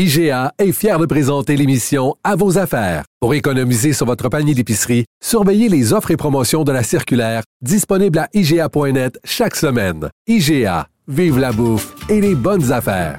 IGA est fier de présenter l'émission À vos affaires. Pour économiser sur votre panier d'épicerie, surveillez les offres et promotions de la circulaire disponible à IGA.net chaque semaine. IGA, vive la bouffe et les bonnes affaires.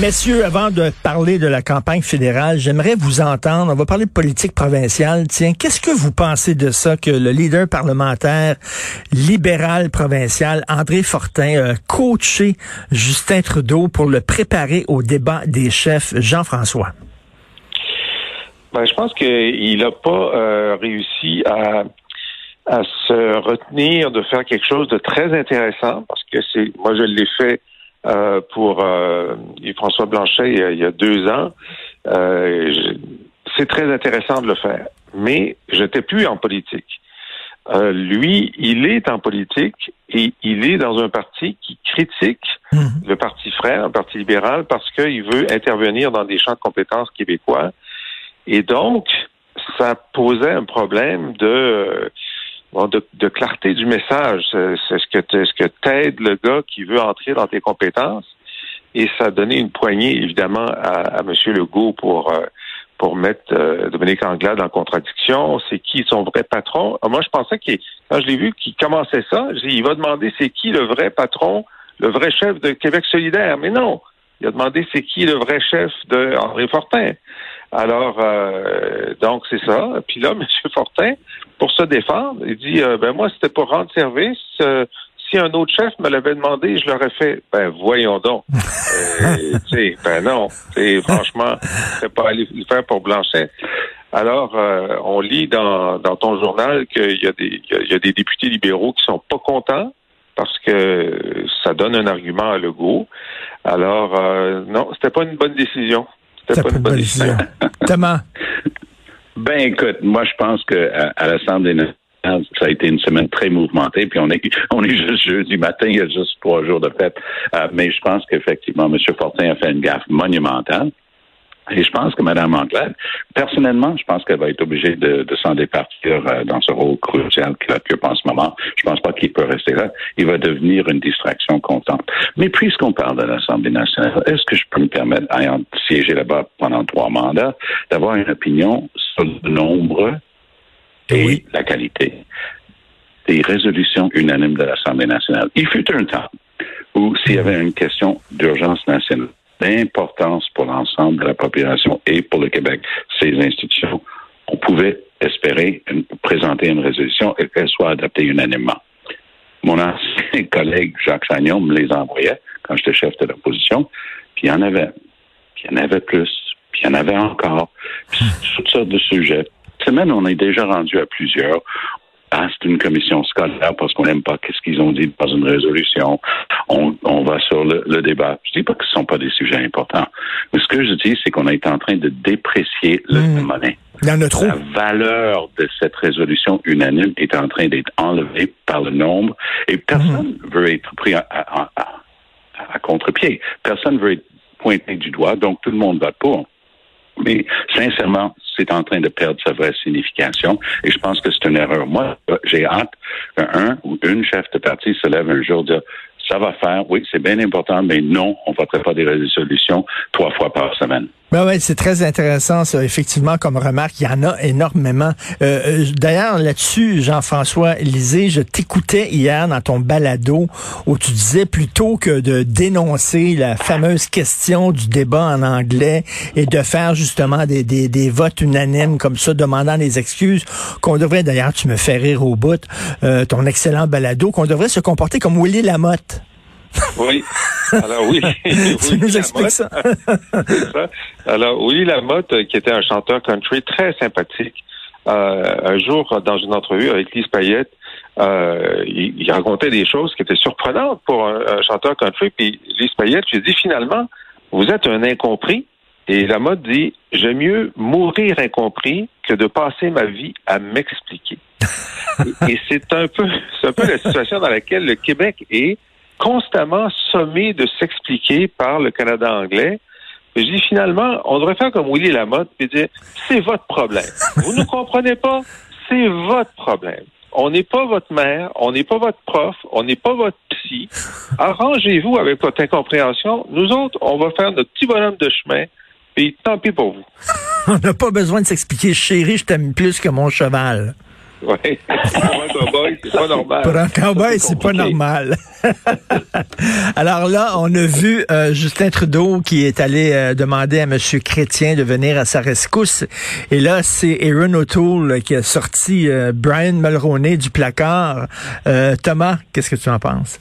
Messieurs, avant de parler de la campagne fédérale, j'aimerais vous entendre. On va parler de politique provinciale. Tiens, qu'est-ce que vous pensez de ça que le leader parlementaire libéral provincial, André Fortin, a coaché Justin Trudeau pour le préparer au débat des chefs, Jean-François? Ben, je pense qu'il n'a pas euh, réussi à, à se retenir de faire quelque chose de très intéressant parce que c'est moi je l'ai fait euh, pour euh, François Blanchet il y a, il y a deux ans. Euh, je- c'est très intéressant de le faire, mais je n'étais plus en politique. Euh, lui, il est en politique et il est dans un parti qui critique le parti frère, un parti libéral, parce qu'il veut intervenir dans des champs de compétences québécois. Et donc, ça posait un problème de, euh, bon, de, clarté du message. C'est ce que ce que t'aide le gars qui veut entrer dans tes compétences. Et ça a donné une poignée, évidemment, à, à M. Legault pour euh, pour mettre euh, Dominique Anglade en contradiction. C'est qui son vrai patron? Ah, moi, je pensais qu'il, quand je l'ai vu qu'il commençait ça, j'ai dit, il va demander c'est qui le vrai patron, le vrai chef de Québec solidaire. Mais non, il a demandé c'est qui le vrai chef de André Fortin. Alors, euh, donc c'est ça. Puis là, M. Fortin, pour se défendre, il dit euh, ben moi, c'était pour rendre service. Euh, si un autre chef me l'avait demandé, je l'aurais fait. Ben voyons donc. Euh, ben non. Franchement, c'est pas aller le faire pour Blanchet. Alors, euh, on lit dans, dans ton journal qu'il y a des il y a- il y a des députés libéraux qui sont pas contents parce que ça donne un argument à Legault. Alors, euh, non, c'était pas une bonne décision. C'était pas une bonne décision. Thomas? Ben écoute, moi je pense que à, à l'Assemblée nationale, ça a été une semaine très mouvementée, puis on est on est juste jeudi matin, il y a juste trois jours de fête. Euh, mais je pense qu'effectivement, M. Fortin a fait une gaffe monumentale. Et je pense que Mme Anglade, personnellement, je pense qu'elle va être obligée de, de s'en départir euh, dans ce rôle crucial qu'elle occupe en ce moment. Je pense pas qu'il peut rester là. Il va devenir une distraction constante. Mais puisqu'on parle de l'Assemblée nationale, est-ce que je peux me permettre, ayant siégé là-bas pendant trois mandats, d'avoir une opinion sur le nombre et Oui. la qualité des résolutions unanimes de l'Assemblée nationale? Il fut un temps où s'il y avait une question d'urgence nationale, d'importance pour l'ensemble de la population et pour le Québec, ses institutions, on pouvait espérer une- présenter une résolution et qu'elle soit adoptée unanimement. Mon ancien collègue Jacques Chagnon me les envoyait quand j'étais chef de l'opposition, puis il y en avait, puis il y en avait plus, puis il y en avait encore, puis toutes sortes de sujets. Cette semaine, on est déjà rendu à plusieurs. Ah, c'est une commission scolaire parce qu'on n'aime pas qu'est-ce qu'ils ont dit dans une résolution. On, on va sur le, le débat. Je dis pas que ce sont pas des sujets importants. Mais ce que je dis, c'est qu'on est en train de déprécier le Mm. monnaie. La valeur de cette résolution unanime est en train d'être enlevée par le nombre et personne veut être pris à, à- à- à contre-pied. Personne veut être pointé du doigt, donc tout le monde vote pour. Mais sincèrement, c'est en train de perdre sa vraie signification et je pense que c'est une erreur. Moi, j'ai hâte qu'un ou une chef de parti se lève un jour et dire ça va faire, oui, c'est bien important, mais non, on ne voterait pas des résolutions trois fois par semaine. Ben ouais, c'est très intéressant, ça, effectivement, comme remarque. Il y en a énormément. Euh, euh, D'ailleurs, là-dessus, Jean-François Lisée, je t'écoutais hier dans ton balado où tu disais plutôt que de dénoncer la fameuse question du débat en anglais et de faire justement des, des, des votes unanimes comme ça, demandant des excuses, qu'on devrait, d'ailleurs, tu me fais rire au bout, euh, ton excellent balado, qu'on devrait se comporter comme Willy Lamotte. Oui. Alors oui, tu nous expliques ça? ça. Alors Willy Lamotte, euh, qui était un chanteur country très sympathique, euh, un jour dans une entrevue avec Lise Payette, euh, il, il, racontait des choses qui étaient surprenantes pour un, un chanteur country. Puis Lise Payette lui dit finalement, vous êtes un incompris. Et Lamotte dit, j'aime mieux mourir incompris que de passer ma vie à m'expliquer. et c'est un peu, c'est un peu la situation dans laquelle le Québec est constamment sommé de s'expliquer par le Canada anglais. Je dis finalement, on devrait faire comme Willy Lamotte et dire, c'est votre problème. Vous ne comprenez pas, c'est votre problème. On n'est pas votre mère, on n'est pas votre prof, on n'est pas votre psy. Arrangez-vous avec votre incompréhension. Nous autres, on va faire notre petit bonhomme de chemin, et tant pis pour vous. on n'a pas besoin de s'expliquer. Chérie, je t'aime plus que mon cheval. Oui, pour un cowboy, c'est pas normal. Pour un cowboy, c'est pas normal. Alors là, on a vu euh, Justin Trudeau qui est allé euh, demander à M. Chrétien de venir à sa rescousse. Et là, c'est Aaron O'Toole qui a sorti euh, Brian Mulroney du placard. Thomas, qu'est-ce que tu en penses?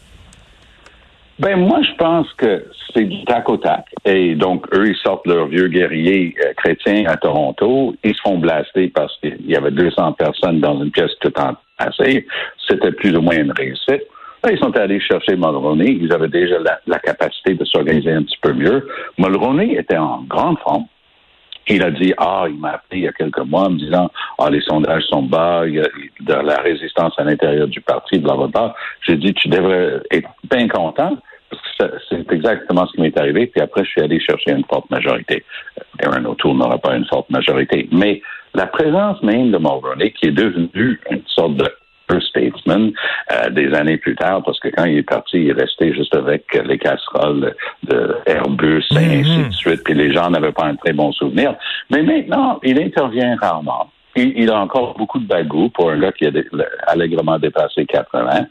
Ben moi, je pense que c'est du tac au tac. Et donc, eux, ils sortent leurs vieux guerriers euh, chrétiens à Toronto. Ils se font blaster parce qu'il y avait 200 personnes dans une pièce tout entassée. C'était plus ou moins une réussite. Là, ils sont allés chercher Mulroney. Ils avaient déjà la, la capacité de s'organiser un petit peu mieux. Mulroney était en grande forme. Il a dit, ah, il m'a appelé il y a quelques mois en me disant, ah, les sondages sont bas, il y a de la résistance à l'intérieur du parti, blablabla. J'ai dit, tu devrais être bien content, parce que c'est exactement ce qui m'est arrivé. Puis après, je suis allé chercher une forte majorité. Aaron O'Toole n'aura pas une forte majorité. Mais la présence même de Mulroney, qui est devenu une sorte de statesman euh, des années plus tard, parce que quand il est parti, il est resté juste avec les casseroles de Airbus et ainsi de suite, puis les gens n'avaient pas un très bon souvenir. Mais maintenant, il intervient rarement. Il, il a encore beaucoup de bagou pour un gars qui a allègrement dépassé 80.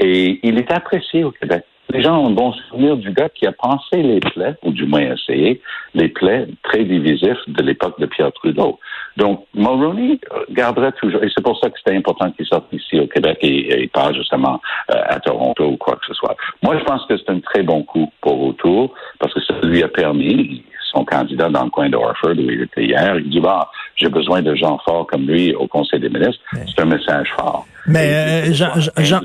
Et il est apprécié au Québec. Les gens ont un bon souvenir du gars qui a pensé les plaies, ou du moins essayé, les plaies très divisifs de l'époque de Pierre Trudeau. Donc, Mulroney garderait toujours, et c'est pour ça que c'était important qu'il sorte ici au Québec et, et pas justement euh, à Toronto ou quoi que ce soit. Moi, je pense que c'est un très bon coup pour Autour, parce que ça lui a permis, son candidat dans le coin de Orford où il était hier, il dit, bah, j'ai besoin de gens forts comme lui au Conseil des ministres. C'est un message fort. Mais, euh, Jean, Jean,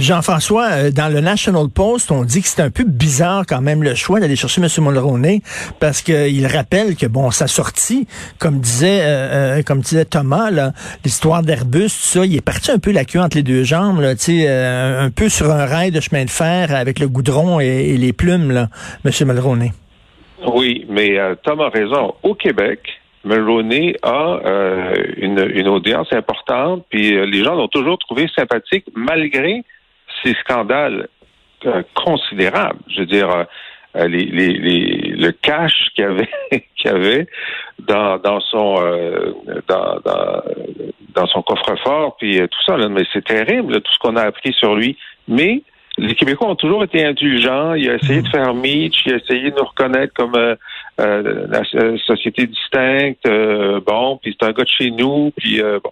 Jean-François, euh, dans le National Post, on dit que c'est un peu bizarre quand même le choix d'aller chercher M. Mulroney parce qu'il rappelle que bon, sa sortie, comme disait euh, euh, comme disait Thomas, l'histoire d'Airbus, ça, il est parti un peu la queue entre les deux jambes, là, euh, un peu sur un rail de chemin de fer avec le goudron et, les plumes, là, M. Mulroney. Oui, mais Thomas a raison. Au Québec, Mulroney a une, une, audience importante, puis les gens l'ont toujours trouvé sympathique malgré ces scandales euh, considérables. Je veux dire, euh, les, les, les, le cash qu'il avait, qu'il avait dans, dans son euh, dans, dans, dans, son coffre-fort, puis tout ça. Là, mais c'est terrible tout ce qu'on a appris sur lui. Mais les Québécois ont toujours été indulgents. Il a essayé de faire Mitch, il a essayé de nous reconnaître comme euh, la société distincte. bon, puis c'est un gars de chez nous. Puis bon,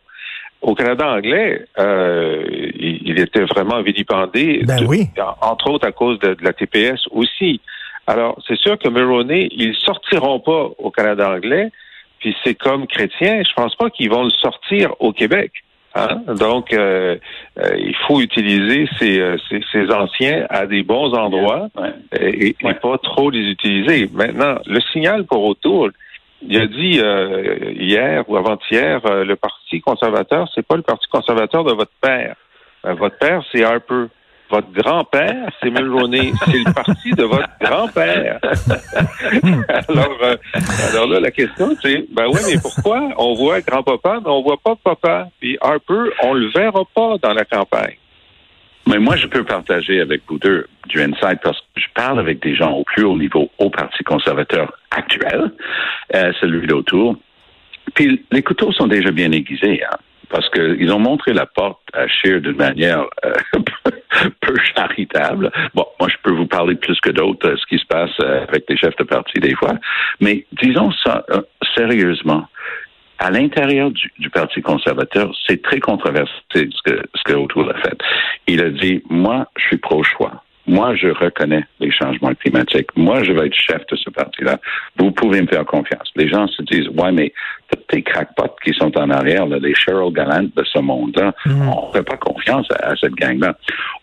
au Canada anglais, euh, il, était vraiment vilipendé, ben oui. entre autres à cause de, la TPS aussi. Alors, c'est sûr que Mulroney, ils sortiront pas au Canada anglais, puis c'est comme chrétien, je pense pas qu'ils vont le sortir au Québec. Hein? Donc, euh, euh, il faut utiliser ces, ces, anciens à des bons endroits et, et, pas trop les utiliser. Maintenant, le signal pour autour, il a dit euh, hier ou avant-hier, euh, le Parti conservateur, c'est pas le Parti conservateur de votre père. Euh, votre père, c'est Harper. Votre grand-père, c'est Mulroney. c'est le parti de votre grand-père. alors, alors là, la question, c'est, ben oui, mais pourquoi on voit grand-papa, mais on voit pas papa? Puis Harper, on le verra pas dans la campagne. Mais moi, je peux partager avec vous deux du insight parce que je parle avec des gens au plus haut niveau au Parti conservateur actuel, euh, celui d'autour. Puis les couteaux sont déjà bien aiguisés, hein, parce qu'ils ont montré la porte à Scheer d'une manière euh, peu charitable. Bon, moi, je peux vous parler plus que d'autres euh, ce qui se passe euh, avec les chefs de parti des fois, mais disons ça sérieusement à l'intérieur du, du, Parti conservateur, c'est très controversé ce que, ce que O'Toole a fait. Il a dit, moi, je suis pro-choix. moi, je reconnais les changements climatiques. Moi, je vais être chef de ce parti-là. Vous pouvez me faire confiance. Les gens se disent, ouais, mais toutes tes crackpots qui sont en arrière, là, les Cheryl Gallant de ce monde-là, Mm. on ne fait pas confiance à, à cette gang-là.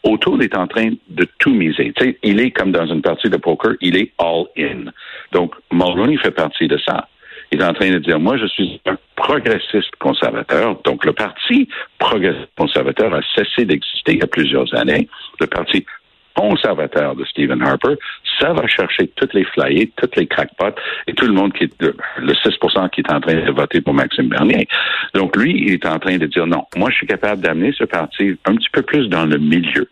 Autour est en train de tout miser. Tu sais, il est comme dans une partie de poker, il est all in. Donc, Mulroney fait partie de ça. Il est en train de dire, moi, je suis un progressiste conservateur. Donc, le parti progressiste conservateur a cessé d'exister il y a plusieurs années. Le parti conservateur de Stephen Harper, ça va chercher toutes les flyers, toutes les crackpots et tout le monde qui est le, le 6 qui est en train de voter pour Maxime Bernier. Donc lui, il est en train de dire non, moi je suis capable d'amener ce parti un petit peu plus dans le milieu,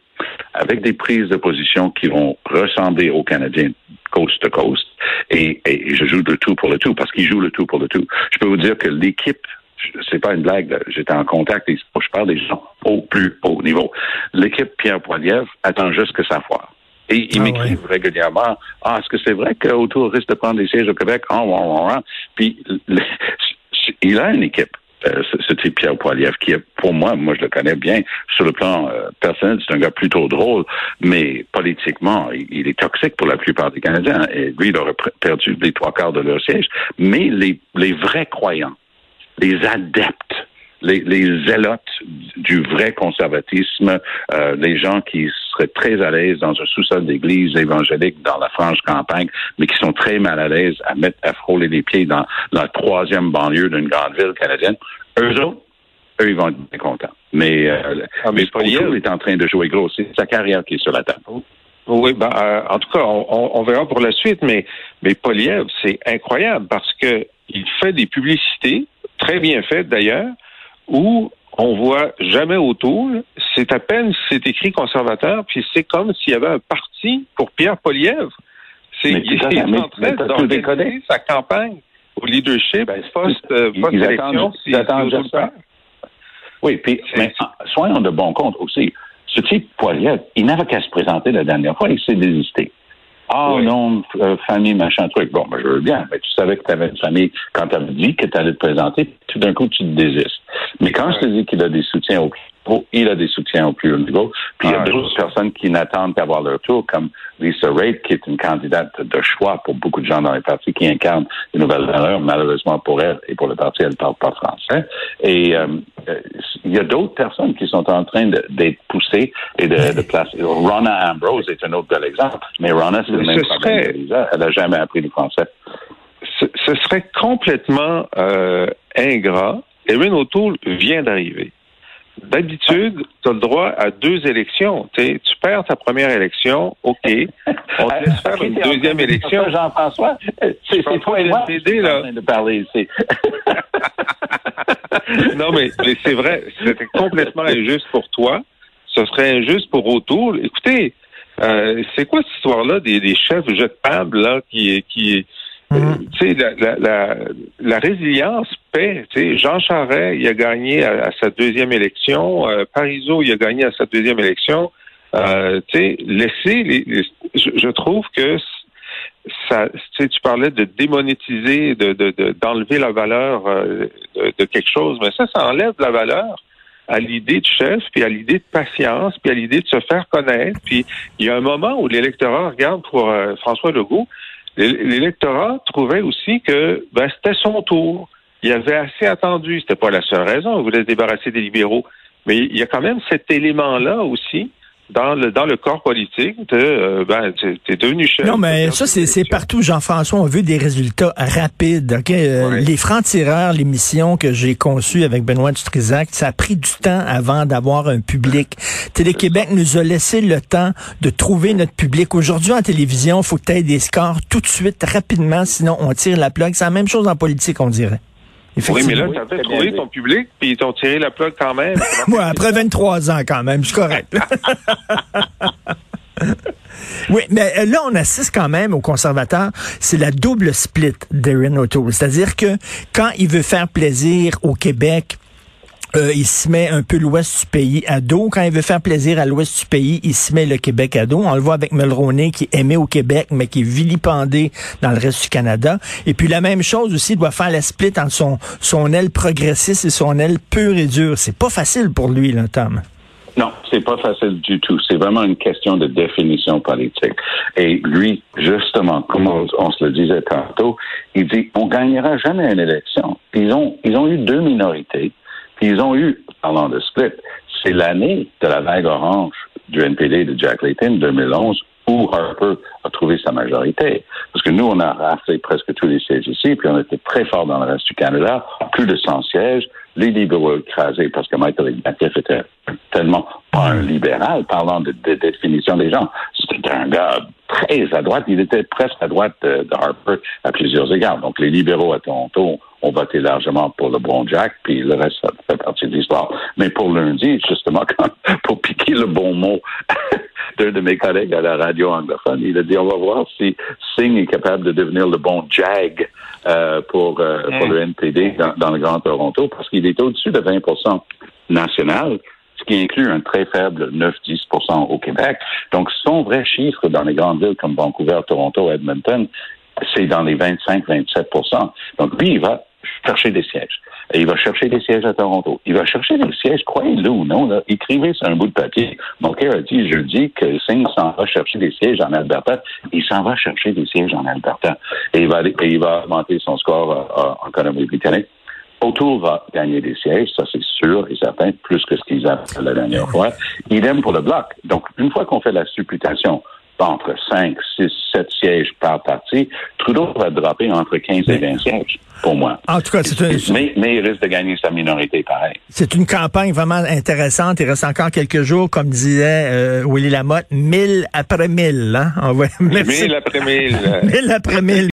avec des prises de position qui vont ressembler aux Canadiens coast to coast. Et, et je joue le tout pour le tout parce qu'il joue le tout pour le tout. Je peux vous dire que l'équipe c'est pas une blague, j'étais en contact et je parle des gens au plus haut niveau. L'équipe Pierre Poilievre attend juste que ça foire. Et il Ah m'écrivent régulièrement Ah, est-ce que c'est vrai qu'Autour risque de prendre des sièges au Québec? Ah. Puis il a une équipe. Euh, ce, type Pierre Poilievre, qui est pour moi, moi je le connais bien, sur le plan euh, personnel, c'est un gars plutôt drôle, mais politiquement, il, est toxique pour la plupart des Canadiens. Et lui, il aurait perdu les trois quarts de leur siège. Mais les, les vrais croyants, les adeptes, les, les zélotes du vrai conservatisme, euh, les gens qui seraient très à l'aise dans un sous-sol d'église évangélique dans la franche campagne, mais qui sont très mal à l'aise à mettre à frôler les pieds dans la troisième banlieue d'une grande ville canadienne, eux autres, eux, ils vont être bien contents. Mais, euh, Ah, mais Paul est en train de jouer gros. C'est sa carrière qui est sur la table. Oui, ben, euh, en tout cas, on verra pour la suite, mais, mais Poliev, c'est incroyable parce que il fait des publicités, très bien faites d'ailleurs, où on voit jamais autour. C'est à peine c'est écrit conservateur, puis c'est comme s'il y avait un parti pour Pierre Poliev. C'est, il est en train d'organiser sa campagne au leadership Ben, post, euh, ils- attendent- ils si. Oui, puis mais, soyons de bon compte aussi. Ce type Poilier, il n'avait qu'à se présenter la dernière fois, il s'est désisté. Ah Oui. non, euh, famille, machin truc. Bon, ben, je veux bien, mais tu savais que tu avais une famille quand tu avais dit que tu allais te présenter, tout d'un coup, tu te désistes. Mais quand je te dis qu'il a des soutiens au haut, il a des soutiens au plus haut niveau. Puis il y a Ah, d'autres personnes qui n'attendent qu'à avoir leur tour, comme Lisa Raitt, qui est une candidate de choix pour beaucoup de gens dans les partis qui incarnent les nouvelles valeurs. Malheureusement pour elle et pour le parti, elle ne parle pas français. Et euh, euh, il y a d'autres personnes qui sont en train d'être poussées et de, de placer. Ronna Ambrose est un autre bel exemple. Mais Ronna, c'est le même problème serait- que Lisa. Elle n'a jamais appris le français. ce, ce serait complètement euh, ingrat. Erin O'Toole vient d'arriver. D'habitude, tu as le droit à deux élections. T'sais, tu perds ta première élection, OK. On te laisse faire une deuxième élection. Jean-François, c'est toi et moi là. de parler ici. non, mais, mais c'est vrai, c'était complètement injuste pour toi. Ce serait injuste pour O'Toole. Écoutez, euh, c'est quoi cette histoire-là des, des chefs jetables là qui qui euh, la, la, la, la résilience paie. Tu sais, Jean Charest, il a gagné à, sa deuxième élection. Euh, Parizeau, il a gagné à sa deuxième élection. Euh, laisser les, les- je, je trouve que ça, tu parlais de démonétiser, de, de, de- d'enlever la valeur euh, de, de quelque chose, mais ça, ça enlève la valeur à l'idée de chef, puis à l'idée de patience, puis à l'idée de se faire connaître. Puis il y a un moment où l'électorat regarde pour euh, François Legault, l'électorat trouvait aussi que ben, c'était son tour. Il avait assez attendu. C'était pas la seule raison. Il voulait se débarrasser des libéraux. Mais il y a quand même cet élément-là aussi dans le dans le corps politique euh, ben tu es devenu chef. Non, mais ça, c'est partout, Jean-François. On veut des résultats rapides. ok? Euh, Ouais. Les francs-tireurs, l'émission que j'ai conçue avec Benoît Dutrisac, ça a pris du temps avant d'avoir un public. Télé-Québec nous a laissé le temps de trouver notre public. Aujourd'hui, en télévision, il faut que tu aies des scores tout de suite, rapidement, sinon on tire la plug. C'est la même chose en politique, on dirait. Oui, mais là, tu bien trouvé ton public, puis ils t'ont tiré la plug quand même. Moi, après 23 ans, quand même, je suis correct. Oui, mais euh, là, on assiste quand même aux conservateurs. C'est la double split d'Erin O'Toole. C'est-à-dire que quand il veut faire plaisir au Québec, euh, il se met un peu l'ouest du pays à dos. Quand il veut faire plaisir à l'ouest du pays, il se met le Québec à dos. On le voit avec Mulroney, qui aimé au Québec, mais qui est vilipendé dans le reste du Canada. Et puis la même chose aussi, il doit faire la split entre son, son aile progressiste et son aile pure et dure. C'est pas facile pour lui, là, Tom. Non, c'est pas facile du tout. C'est vraiment une question de définition politique. Et lui, justement, comme on, on, se le disait tantôt, il dit on gagnera jamais une élection. Ils ont ils ont eu deux minorités. Puis ils ont eu, parlant de split, c'est l'année de la vague orange du NPD de Jack Layton 2011 où Harper a trouvé sa majorité. Parce que nous, on a raflé presque tous les sièges ici, puis on était très fort dans le reste du Canada, plus de 100 sièges, les libéraux écrasés, parce que Michael Ignatieff était tellement pas un libéral, parlant de, définition des gens. C'était un gars très à droite. Il était presque à droite de, de, Harper à plusieurs égards. Donc, les libéraux à Toronto ont voté largement pour le bon Jack, puis le reste, ça fait partie de l'histoire. Mais pour lundi, justement, quand, pour piquer le bon mot d'un de mes collègues à la radio anglophone, il a dit, on va voir si Singh est capable de devenir le bon Jag euh, pour, euh, pour le NPD dans, dans le Grand Toronto, parce qu'il est au-dessus de 20% national ce qui inclut un très faible 9-10% au Québec. Donc, son vrai chiffre dans les grandes villes comme Vancouver, Toronto, Edmonton, c'est dans les 25-27% Donc, lui, il va chercher des sièges. Et il va chercher des sièges à Toronto. Il va chercher des sièges, croyez-le ou non, là, écrivez sur un bout de papier. Mon cœur a dit jeudi que Singh s'en va chercher des sièges en Alberta. Il s'en va chercher des sièges en Alberta. Et il va, et il va augmenter son score euh, en Colombie-Britannique. O'Toole va gagner des sièges, ça c'est sûr et certain, plus que ce qu'ils avaient la dernière fois. Idem pour le bloc. Donc, une fois qu'on fait la supputation entre 5, 6, 7 sièges par parti, Trudeau va dropper entre 15 et 20 sièges, pour moi. En tout cas, c'est un... mais, mais, il risque de gagner sa minorité pareil. C'est une campagne vraiment intéressante. Il reste encore quelques jours, comme disait euh, Willy Lamotte, mille après mille. Hein? On va... Mille après mille. mille après mille.